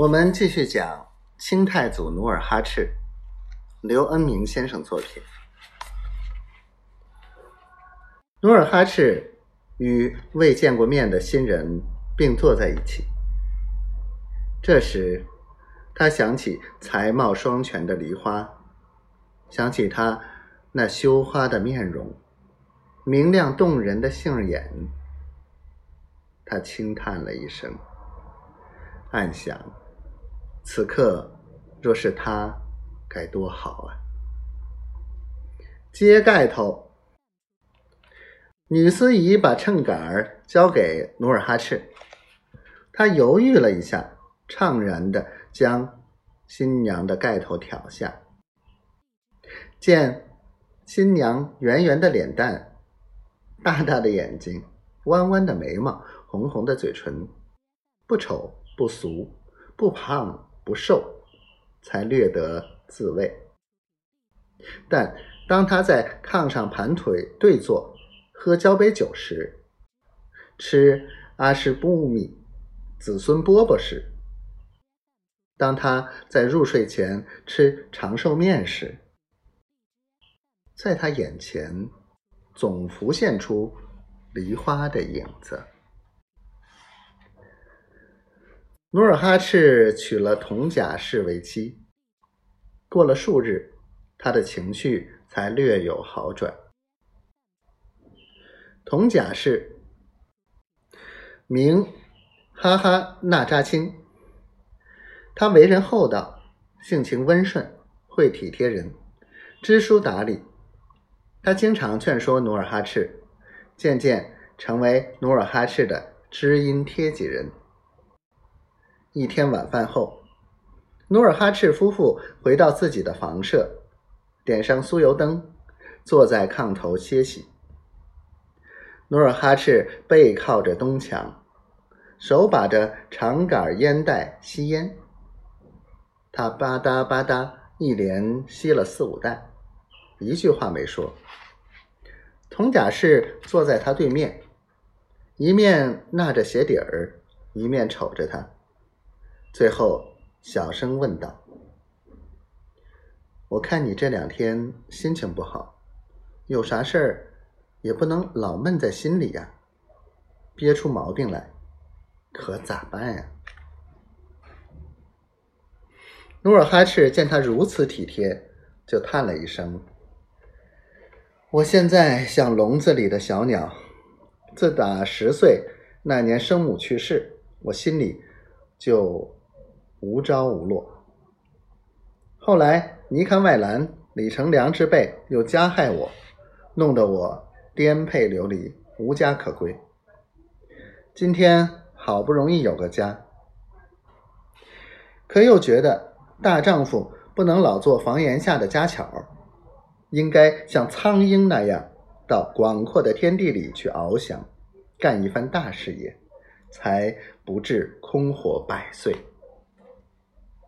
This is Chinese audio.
我们继续讲清太祖努尔哈赤，刘恩明先生作品。努尔哈赤与未见过面的新人并坐在一起，这时他想起才貌双全的梨花，想起他那羞花的面容，明亮动人的杏眼，他轻叹了一声，暗想。此刻，若是他，该多好啊！揭盖头，女司仪把秤杆儿交给努尔哈赤，他犹豫了一下，怅然的将新娘的盖头挑下，见新娘圆圆的脸蛋，大大的眼睛，弯弯的眉毛，红红的嘴唇，不丑不俗，不胖。不瘦，才略得自慰。但当他在炕上盘腿对坐，喝交杯酒时，吃阿什布米子孙饽饽时，当他在入睡前吃长寿面时，在他眼前总浮现出梨花的影子。努尔哈赤娶了佟贾氏为妻，过了数日，他的情绪才略有好转。佟贾氏名哈哈那扎青，他为人厚道，性情温顺，会体贴人，知书达理。他经常劝说努尔哈赤，渐渐成为努尔哈赤的知音贴己人。一天晚饭后，努尔哈赤夫妇回到自己的房舍，点上酥油灯，坐在炕头歇息。努尔哈赤背靠着东墙，手把着长杆烟袋吸烟。他吧嗒吧嗒一连吸了四五袋，一句话没说。佟贾氏坐在他对面，一面纳着鞋底儿，一面瞅着他。最后，小声问道：“我看你这两天心情不好，有啥事儿也不能老闷在心里呀，憋出毛病来，可咋办呀？”努尔哈赤见他如此体贴，就叹了一声：“我现在像笼子里的小鸟，自打十岁那年生母去世，我心里就……”无着无落。后来尼堪外兰、李成梁之辈又加害我，弄得我颠沛流离，无家可归。今天好不容易有个家，可又觉得大丈夫不能老做房檐下的家巧，应该像苍鹰那样到广阔的天地里去翱翔，干一番大事业，才不至空活百岁。